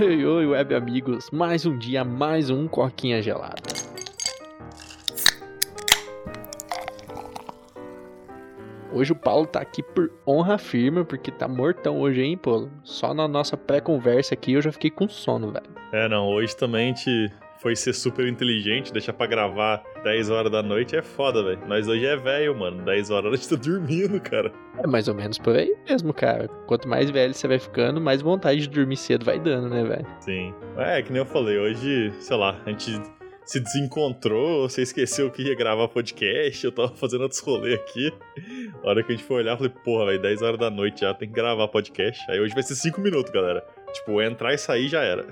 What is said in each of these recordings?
Oi, oi, web amigos. Mais um dia, mais um coquinha gelada. Hoje o Paulo tá aqui por honra firme, porque tá mortão hoje, hein, pô? Só na nossa pré-conversa aqui eu já fiquei com sono, velho. É, não, hoje também gente foi ser super inteligente, deixar pra gravar 10 horas da noite é foda, velho. Nós hoje é velho, mano. 10 horas a gente tá dormindo, cara. É mais ou menos por aí mesmo, cara. Quanto mais velho você vai ficando, mais vontade de dormir cedo vai dando, né, velho? Sim. É, que nem eu falei, hoje, sei lá, a gente se desencontrou, você esqueceu que ia gravar podcast, eu tava fazendo outros rolês aqui. A hora que a gente foi olhar, eu falei, porra, velho, 10 horas da noite já, tem que gravar podcast. Aí hoje vai ser 5 minutos, galera. Tipo, entrar e sair já era.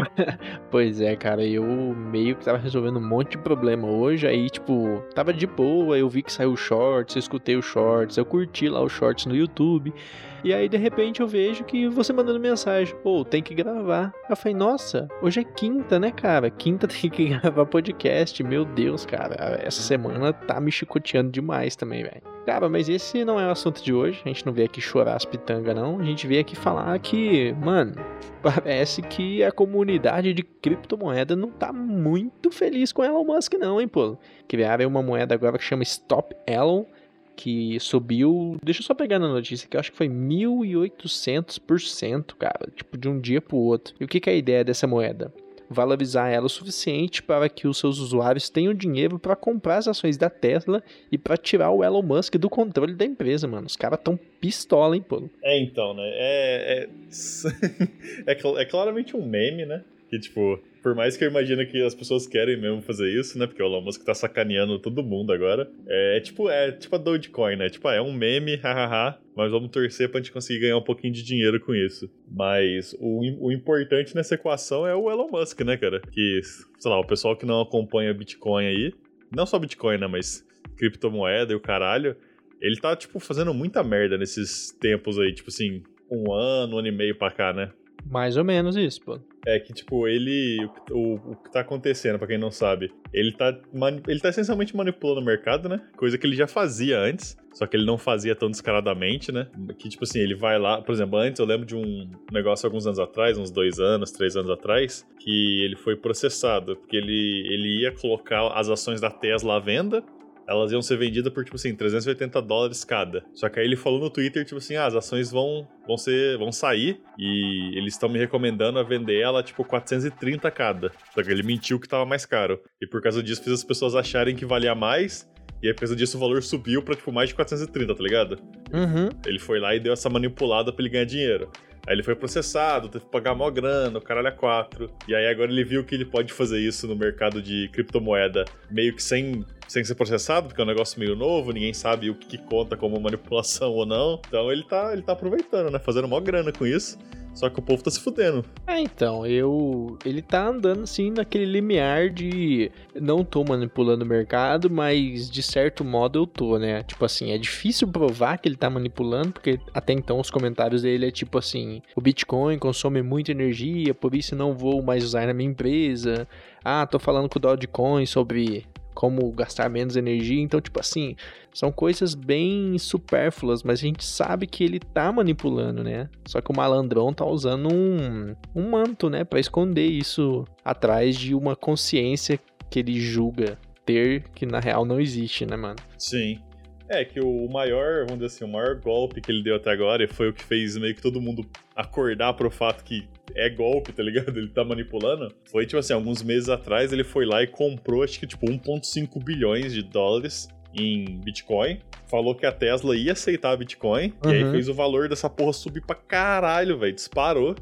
pois é, cara, eu meio que tava resolvendo um monte de problema hoje, aí, tipo, tava de boa, eu vi que saiu o shorts, eu escutei o shorts, eu curti lá os shorts no YouTube. E aí, de repente, eu vejo que você mandando mensagem, pô, tem que gravar. Eu falei, nossa, hoje é quinta, né, cara? Quinta tem que gravar podcast. Meu Deus, cara, essa semana tá me chicoteando demais também, velho. Cara, mas esse não é o assunto de hoje. A gente não veio aqui chorar as pitangas, não. A gente veio aqui falar que, mano, parece que a comunidade de criptomoeda não tá muito feliz com Elon Musk, não, hein, pô. Criaram uma moeda agora que chama Stop Elon que subiu. Deixa eu só pegar na notícia que eu acho que foi 1800%, cara. Tipo, de um dia pro outro. E o que, que é a ideia dessa moeda? Valorizar ela o suficiente para que os seus usuários tenham dinheiro para comprar as ações da Tesla e para tirar o Elon Musk do controle da empresa, mano. Os caras tão pistola, hein, pô. É, então, né? É, é... é, é claramente um meme, né? Que, tipo, por mais que eu imagine que as pessoas querem mesmo fazer isso, né? Porque o Elon Musk tá sacaneando todo mundo agora. É, é tipo, é tipo a Dogecoin, né? Tipo, ah, é um meme, hahaha, mas vamos torcer pra gente conseguir ganhar um pouquinho de dinheiro com isso. Mas o, o importante nessa equação é o Elon Musk, né, cara? Que, sei lá, o pessoal que não acompanha Bitcoin aí, não só Bitcoin, né, mas criptomoeda e o caralho, ele tá, tipo, fazendo muita merda nesses tempos aí, tipo assim, um ano, um ano e meio pra cá, né? Mais ou menos isso, pô. É que, tipo, ele. O, o que tá acontecendo, para quem não sabe, ele tá, ele tá essencialmente manipulando o mercado, né? Coisa que ele já fazia antes, só que ele não fazia tão descaradamente, né? Que, tipo assim, ele vai lá. Por exemplo, antes eu lembro de um negócio alguns anos atrás, uns dois anos, três anos atrás, que ele foi processado, porque ele, ele ia colocar as ações da Tesla à venda elas iam ser vendidas por, tipo assim, 380 dólares cada. Só que aí ele falou no Twitter, tipo assim, ah, as ações vão, vão ser, vão sair e eles estão me recomendando a vender ela, tipo, 430 cada. Só que ele mentiu que tava mais caro. E por causa disso fez as pessoas acharem que valia mais e aí, por causa disso, o valor subiu pra, tipo, mais de 430, tá ligado? Uhum. Ele foi lá e deu essa manipulada pra ele ganhar dinheiro. Aí ele foi processado, teve que pagar mó grana, o caralho é quatro. E aí agora ele viu que ele pode fazer isso no mercado de criptomoeda meio que sem, sem ser processado, porque é um negócio meio novo, ninguém sabe o que, conta como manipulação ou não. Então ele tá, ele tá aproveitando, né? Fazendo mó grana com isso. Só que o povo tá se fudendo. É, então, eu. Ele tá andando assim naquele limiar de. Não tô manipulando o mercado, mas de certo modo eu tô, né? Tipo assim, é difícil provar que ele tá manipulando, porque até então os comentários dele é tipo assim: o Bitcoin consome muita energia, por isso não vou mais usar na minha empresa. Ah, tô falando com o Dogecoin sobre como gastar menos energia. Então, tipo assim, são coisas bem supérfluas, mas a gente sabe que ele tá manipulando, né? Só que o malandrão tá usando um, um manto, né, para esconder isso atrás de uma consciência que ele julga ter, que na real não existe, né, mano? Sim. É, que o maior, vamos dizer assim, o maior golpe que ele deu até agora e foi o que fez meio que todo mundo acordar pro fato que é golpe, tá ligado? Ele tá manipulando. Foi, tipo assim, alguns meses atrás ele foi lá e comprou, acho que, tipo, 1,5 bilhões de dólares em Bitcoin. Falou que a Tesla ia aceitar Bitcoin. Uhum. E aí uhum. fez o valor dessa porra subir pra caralho, velho. Disparou.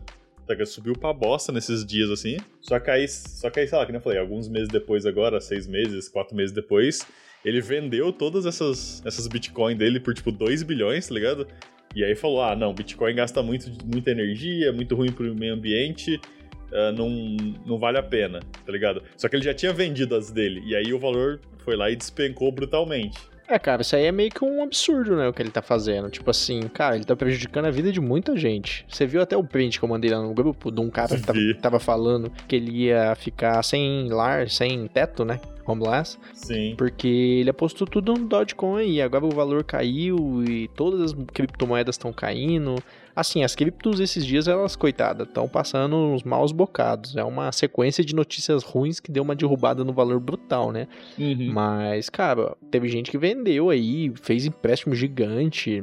Tá subiu pra bosta nesses dias, assim. Só que aí, só que aí, sei lá, que nem eu falei, alguns meses depois agora, seis meses, quatro meses depois, ele vendeu todas essas, essas Bitcoin dele por, tipo, 2 bilhões, tá ligado? E aí falou: ah, não, Bitcoin gasta muito, muita energia, é muito ruim pro meio ambiente, uh, não, não vale a pena, tá ligado? Só que ele já tinha vendido as dele, e aí o valor foi lá e despencou brutalmente. É, cara, isso aí é meio que um absurdo, né, o que ele tá fazendo. Tipo assim, cara, ele tá prejudicando a vida de muita gente. Você viu até o print que eu mandei lá no grupo de um cara que tava, tava, falando que ele ia ficar sem lar, sem teto, né? Homeless. Sim. Porque ele apostou tudo no Dogecoin e agora o valor caiu e todas as criptomoedas estão caindo. Assim, as criptos esses dias, elas, coitadas, estão passando uns maus bocados. É uma sequência de notícias ruins que deu uma derrubada no valor brutal, né? Uhum. Mas, cara, teve gente que vendeu aí, fez empréstimo gigante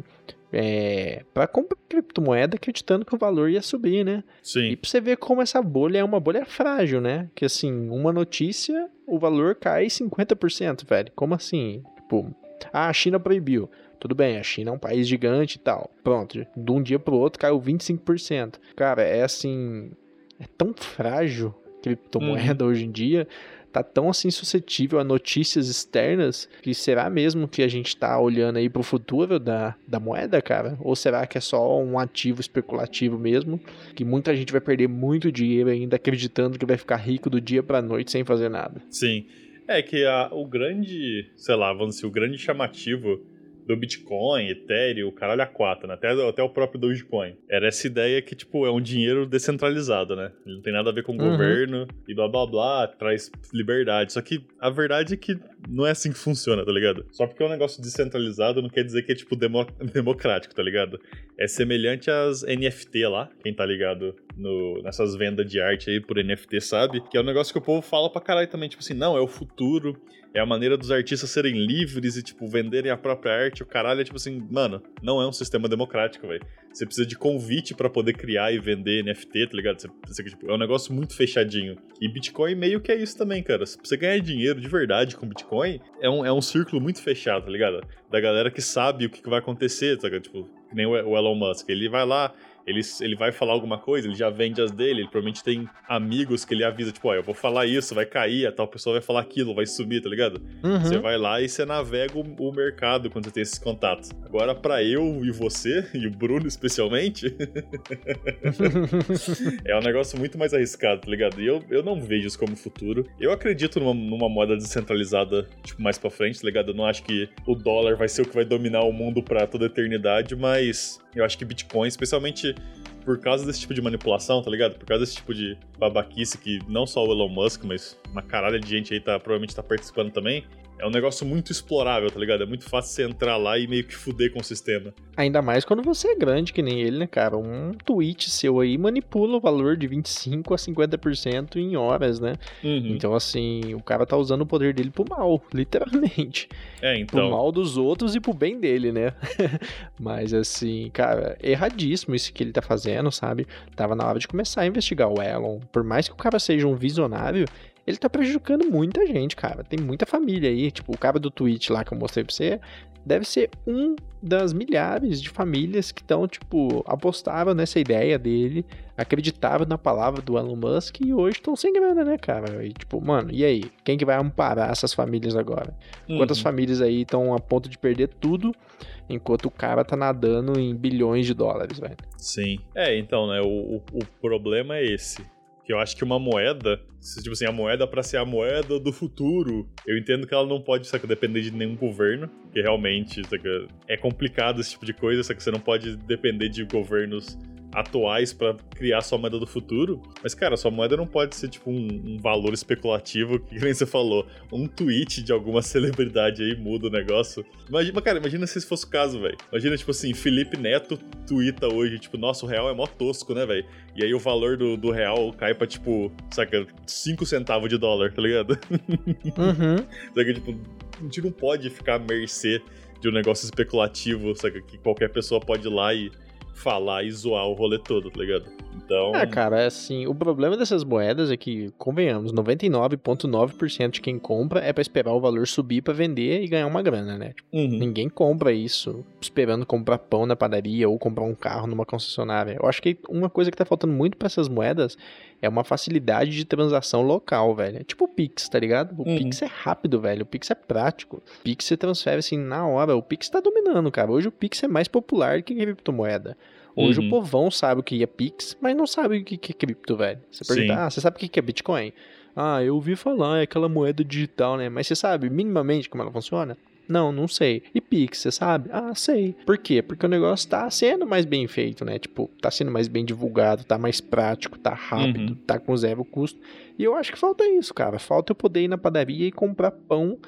é, para comprar criptomoeda acreditando que o valor ia subir, né? Sim. E pra você ver como essa bolha é uma bolha frágil, né? Que assim, uma notícia, o valor cai 50%, velho. Como assim? Tipo, ah, a China proibiu. Tudo bem, a China é um país gigante e tal. Pronto, de um dia pro outro caiu 25%. Cara, é assim. É tão frágil criptomoeda uhum. hoje em dia. Tá tão assim suscetível a notícias externas que será mesmo que a gente tá olhando aí pro futuro da, da moeda, cara? Ou será que é só um ativo especulativo mesmo? Que muita gente vai perder muito dinheiro ainda acreditando que vai ficar rico do dia pra noite sem fazer nada. Sim. É que a, o grande, sei lá, vamos dizer, o grande chamativo do Bitcoin, Ethereum, o caralho a quatro, né? Até, até o próprio Dogecoin. Era essa ideia que, tipo, é um dinheiro descentralizado, né? Ele não tem nada a ver com o uhum. governo e blá blá blá, traz liberdade. Só que a verdade é que não é assim que funciona, tá ligado? Só porque é um negócio descentralizado não quer dizer que é, tipo, demo democrático, tá ligado? É semelhante às NFT lá, quem tá ligado no, nessas vendas de arte aí por NFT sabe, que é um negócio que o povo fala pra caralho também, tipo assim, não, é o futuro, é a maneira dos artistas serem livres e, tipo, venderem a própria arte. O caralho é tipo assim, mano, não é um sistema democrático, velho. Você precisa de convite para poder criar e vender NFT, tá ligado? Você, você, tipo, é um negócio muito fechadinho. E Bitcoin meio que é isso também, cara. Se você ganhar dinheiro de verdade com Bitcoin, é um, é um círculo muito fechado, tá ligado? Da galera que sabe o que, que vai acontecer, tá ligado? Tipo, que nem o Elon Musk. Ele vai lá, ele, ele vai falar alguma coisa, ele já vende as dele, ele provavelmente tem amigos que ele avisa, tipo, ó, eu vou falar isso, vai cair, a tal pessoa vai falar aquilo, vai subir, tá ligado? Uhum. Você vai lá e você navega o, o, mercado quando você tem esses contatos. Agora, para eu e você, e o Bruno especialmente, é um negócio muito mais arriscado, tá ligado? E eu, eu não vejo isso como futuro. Eu acredito numa, numa moda descentralizada, tipo, mais pra frente, tá ligado? Eu não acho que o dólar vai ser o que vai dominar o mundo pra toda a eternidade, mas eu acho que Bitcoin, especialmente por causa desse tipo de manipulação, tá ligado? Por causa desse tipo de babaquice que não só o Elon Musk, mas uma caralha de gente aí tá, provavelmente tá participando também é um negócio muito explorável, tá ligado? É muito fácil você entrar lá e meio que fuder com o sistema. Ainda mais quando você é grande que nem ele, né, cara? Um tweet seu aí manipula o valor de 25 a 50% em horas, né? Uhum. Então, assim, o cara tá usando o poder dele pro mal, literalmente. É, então. Pro mal dos outros e pro bem dele, né? Mas, assim, cara, erradíssimo isso que ele tá fazendo, sabe? Tava na hora de começar a investigar o Elon. Por mais que o cara seja um visionário, ele tá prejudicando muita gente, cara. Tem muita família aí. Tipo, o cara do Twitch lá que eu mostrei pra você deve ser um das milhares de famílias que estão, tipo, apostavam nessa ideia dele, acreditavam na palavra do Elon Musk e hoje estão sem grana, né, cara? E, tipo, mano, e aí? Quem que vai amparar essas famílias agora? Uhum. Quantas famílias aí estão a ponto de perder tudo, enquanto o cara tá nadando em bilhões de dólares, velho? Sim. É, então, né, o, o, o problema é esse que eu acho que uma moeda, tipo assim, a moeda para ser a moeda do futuro, eu entendo que ela não pode, saca, depender de nenhum governo, que realmente, saca, é complicado esse tipo de coisa, saca, você não pode depender de governos atuais para criar sua moeda do futuro. Mas, cara, sua moeda não pode ser tipo um, um, valor especulativo, que nem você falou. Um tweet de alguma celebridade aí muda o negócio. Imagina, cara, imagina se esse fosse o caso, velho. Imagina, tipo assim, Felipe Neto twitta hoje, tipo, nossa, o real é mó tosco, né, velho? E aí o valor do, do real cai pra, tipo, saca, 5 centavos de dólar, tá ligado? Uhum. saca, tipo, a gente não pode ficar à mercê de um negócio especulativo, saca, que qualquer pessoa pode ir lá e falar e zoar o rolê todo, tá ligado? Então. É, cara, é assim, o problema dessas moedas é que, convenhamos, 99,9% de quem compra é para esperar o valor subir para vender e ganhar uma grana, né? Tipo, uhum. Ninguém compra isso esperando comprar pão na padaria ou comprar um carro numa concessionária. Eu acho que uma coisa que tá faltando muito para essas moedas é uma facilidade de transação local, velho. É tipo o Pix, tá ligado? O uhum. Pix é rápido, velho. O Pix é prático. O Pix você transfere assim na hora. O Pix tá dominando, cara. Hoje o Pix é mais popular que criptomoeda. Hoje uhum. o povão sabe o que é Pix, mas não sabe o que é cripto, velho. Você pergunta, ah, você sabe o que é Bitcoin? Ah, eu ouvi falar, é aquela moeda digital, né? Mas você sabe minimamente como ela funciona? Não, não sei. E Pix, você sabe? Ah, sei. Por quê? Porque o negócio tá sendo mais bem feito, né? Tipo, tá sendo mais bem divulgado, tá mais prático, tá rápido, uhum. tá com zero custo. E eu acho que falta isso, cara. Falta eu poder ir na padaria e comprar pão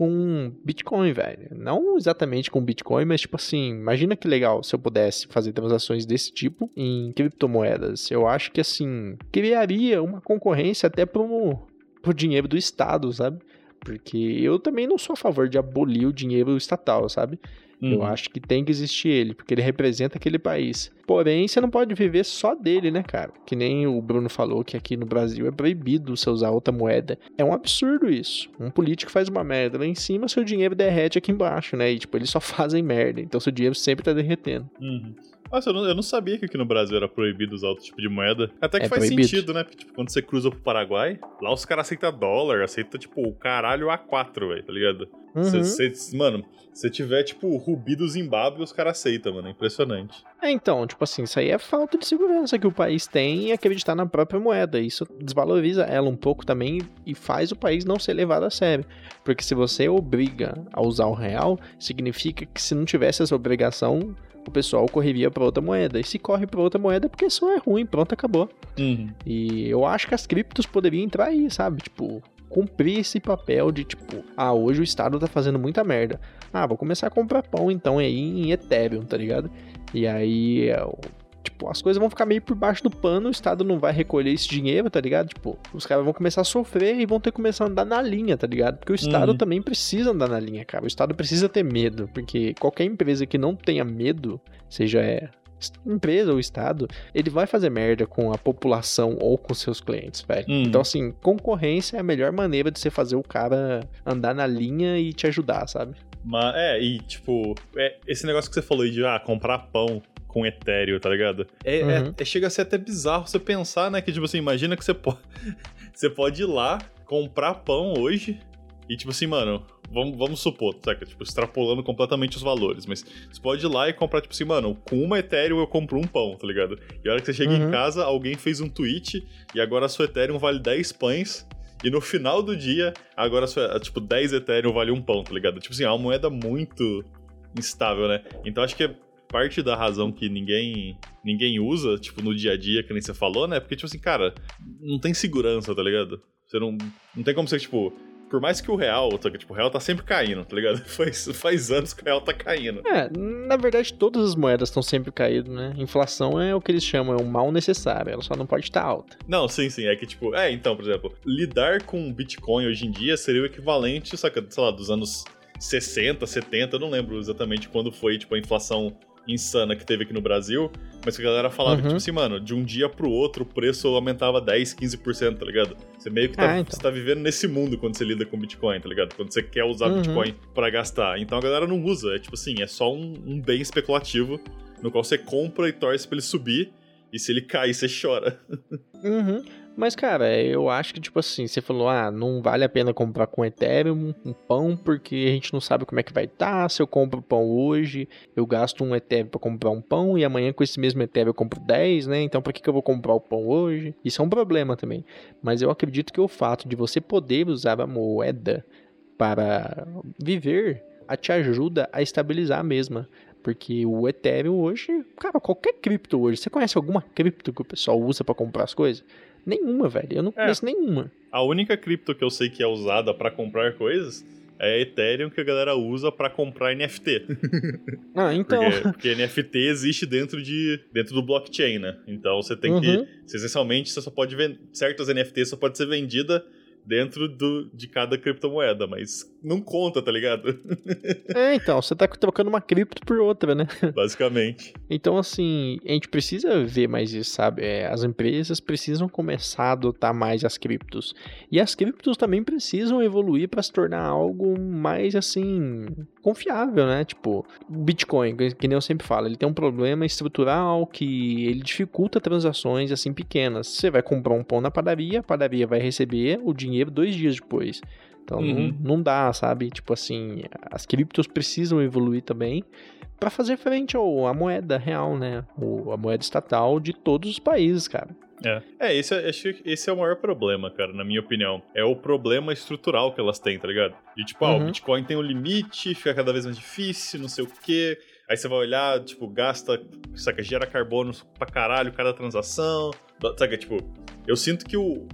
com Bitcoin, velho. Não exatamente com Bitcoin, mas tipo assim, imagina que legal se eu pudesse fazer transações desse tipo em criptomoedas. Eu acho que assim, criaria uma concorrência até pro, pro dinheiro do Estado, sabe? Porque eu também não sou a favor de abolir o dinheiro estatal, sabe? Uhum. Eu acho que tem que existir ele, porque ele representa aquele país. Porém, você não pode viver só dele, né, cara? Que nem o Bruno falou que aqui no Brasil é proibido você usar outra moeda. É um absurdo isso. Um político faz uma merda lá em cima, seu dinheiro derrete aqui embaixo, né? E, tipo, eles só fazem merda. Então seu dinheiro sempre tá derretendo. Uhum. Nossa, eu não, eu não, sabia que aqui no Brasil era proibido usar outro tipo de moeda. Até que é faz proibido. sentido, né? Porque, tipo, quando você cruza pro Paraguai, lá os caras aceitam dólar, aceita, tipo, o caralho A4, velho, tá ligado? Uhum. Cê, cê, mano, se tiver, tipo, rubi do Zimbábue, os caras aceitam, mano. É impressionante. É, então, tipo assim, isso aí é falta de segurança que o país tem e acreditar na própria moeda. Isso desvaloriza ela um pouco também e faz o país não ser levado a sério. Porque se você obriga a usar o real, significa que se não tivesse essa obrigação, o pessoal correria para outra moeda. E se corre para outra moeda é porque só é ruim, pronto, acabou. Uhum. E eu acho que as criptos poderiam entrar aí, sabe? Tipo, cumprir esse papel de tipo, ah, hoje o Estado tá fazendo muita merda. Ah, vou começar a comprar pão então aí em Ethereum, tá ligado? E aí é tipo, as coisas vão ficar meio por baixo do pano, o Estado não vai recolher esse dinheiro, tá ligado? Tipo, os caras vão começar a sofrer e vão ter que começar a andar na linha, tá ligado? Porque o Estado uhum. também precisa andar na linha, cara. O Estado precisa ter medo, porque qualquer empresa que não tenha medo, seja é, empresa ou estado, ele vai fazer merda com a população ou com seus clientes, velho. Uhum. Então, assim, concorrência é a melhor maneira de você fazer o cara andar na linha e te ajudar, sabe? Mas, é, e tipo, é, esse negócio que você falou de ah, comprar pão com etéreo, tá ligado? É, é uhum. é, é, chega a ser até bizarro você pensar, né? Que, tipo assim, imagina que você pode, você pode ir lá comprar pão hoje e, tipo assim, mano, vamos, vamos supor, saca? Tipo, extrapolando completamente os valores, mas você pode ir lá e comprar, tipo assim, mano, com uma Ethereum eu compro um pão, tá ligado? E a hora que você chega uhum. em casa, alguém fez um tweet e agora a sua Ethereum vale 10 pães. E no final do dia, agora, sua, tipo, 10 Ethereum vale um pão, tá ligado? Tipo assim, é uma moeda muito instável, né? Então acho que é parte da razão que ninguém ninguém usa, tipo, no dia a dia, que nem você falou, né? Porque, tipo assim, cara, não tem segurança, tá ligado? Você não. Não tem como você, tipo. Por mais que o real, tá, tipo, o real tá sempre caindo, tá ligado? Faz, faz anos que o real tá caindo. É, na verdade, todas as moedas estão sempre caindo, né? Inflação é o que eles chamam, é um mal necessário, ela só não pode estar alta. Não, sim, sim. É que, tipo, é, então, por exemplo, lidar com Bitcoin hoje em dia seria o equivalente, saca, sei lá, dos anos 60, 70, eu não lembro exatamente quando foi, tipo, a inflação insana que teve aqui no Brasil, mas que a galera falava uhum. que, tipo assim, mano, de um dia pro outro o preço aumentava 10, 15%, tá ligado? Você meio que tá, ah, então. tá vivendo nesse mundo quando você lida com Bitcoin, tá ligado? Quando você quer usar uhum. Bitcoin para gastar. Então a galera não usa, é tipo assim, é só um, um bem especulativo no qual você compra e torce pra ele subir, e se ele cair, você chora. Uhum. Mas, cara, eu acho que, tipo assim, você falou, ah, não vale a pena comprar com Ethereum um pão, porque a gente não sabe como é que vai estar. Tá. Se eu compro pão hoje, eu gasto um Ethereum para comprar um pão, e amanhã com esse mesmo Ethereum eu compro 10, né? Então, por que, que eu vou comprar o pão hoje? Isso é um problema também. Mas eu acredito que o fato de você poder usar a moeda para viver te ajuda a estabilizar a mesma. Porque o Ethereum hoje, cara, qualquer cripto hoje, você conhece alguma cripto que o pessoal usa para comprar as coisas? Nenhuma, velho. Eu não é. conheço nenhuma. A única cripto que eu sei que é usada para comprar coisas é a Ethereum que a galera usa para comprar NFT. Ah, então. Porque, porque, NFT existe dentro, de, dentro do blockchain, né? Então você tem uhum. que. Essencialmente, você só pode vender. Certas NFTs só pode ser vendida dentro do, de cada criptomoeda, mas não conta, tá ligado? é, então, você tá trocando uma cripto por outra, né? Basicamente. Então, assim, a gente precisa ver mais isso, sabe? É, as empresas precisam começar a adotar mais as criptos. E as criptos também precisam evoluir para se tornar algo mais, assim, confiável, né? Tipo, Bitcoin, que nem eu sempre falo, ele tem um problema estrutural que ele dificulta transações, assim, pequenas. Você vai comprar um pão na padaria, a padaria vai receber o dinheiro dois dias depois. Então uhum. não, não dá, sabe? Tipo assim, as criptos precisam evoluir também para fazer frente ao, à moeda real, né? O, a moeda estatal de todos os países, cara. É, é esse, é, acho que esse é o maior problema, cara, na minha opinião. É o problema estrutural que elas têm, tá ligado? De tipo, uhum. ah, o uhum. Bitcoin tem um limite, fica cada vez mais difícil, não sei o quê. Aí você vai olhar, tipo, gasta, saca, gera carbono pra caralho cada transação. Saca, tipo, eu sinto que o,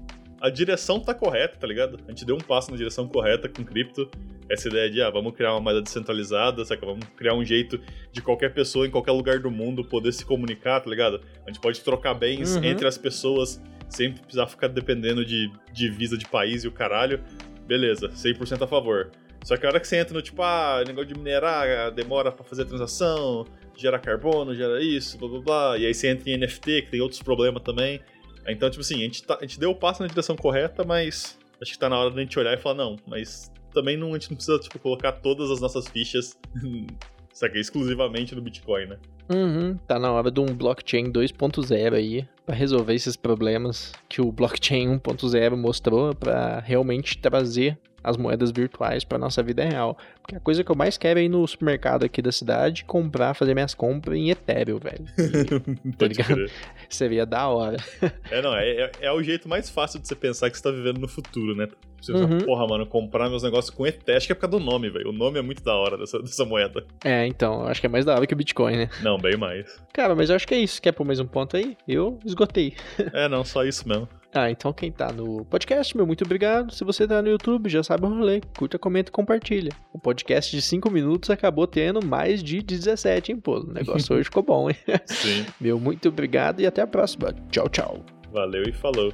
a direção tá correta, tá ligado? A gente deu um passo na direção correta com cripto. Essa ideia de, ah, vamos criar uma moeda descentralizada, saca? Vamos criar um jeito de qualquer pessoa em qualquer lugar do mundo poder se comunicar, tá ligado? A gente pode trocar bens uhum. entre as pessoas sem precisar ficar dependendo de divisa de país e o caralho. Beleza, 100% a favor. Só que a hora que você entra no tipo, ah, negócio de minerar, demora para fazer a transação, gera carbono, gera isso, blá blá blá. E aí você entra em NFT, que tem outros problemas também. Então, tipo assim, a gente, tá, a gente deu o passo na direção correta, mas acho que tá na hora da gente olhar e falar, não, mas também não, a gente não precisa, tipo, colocar todas as nossas fichas, sabe, exclusivamente no Bitcoin, né? Uhum, tá na hora de um blockchain 2.0 aí, para resolver esses problemas que o blockchain 1.0 mostrou, para realmente trazer as moedas virtuais para nossa vida real. Porque a coisa que eu mais quero é ir no supermercado aqui da cidade comprar, fazer minhas compras em Ethereum, velho. tá ligado? Seria da hora. é, não, é, é, é, o jeito mais fácil de você pensar que você tá vivendo no futuro, né? Você uhum. Fala, porra, mano, comprar meus negócios com Ethereum, acho que é por causa do nome, velho. O nome é muito da hora dessa, dessa moeda. É, então, acho que é mais da hora que o Bitcoin, né? Não, bem mais. Cara, mas eu acho que é isso. Quer pôr mais um ponto aí? Eu esgotei. é, não, só isso mesmo. Ah, então quem tá no podcast, meu muito obrigado. Se você tá no YouTube, já sabe o rolê. Curta, comenta e compartilha. O podcast de 5 minutos acabou tendo mais de 17, hein, pô? O negócio hoje ficou bom, hein? Sim. Meu muito obrigado e até a próxima. Tchau, tchau. Valeu e falou.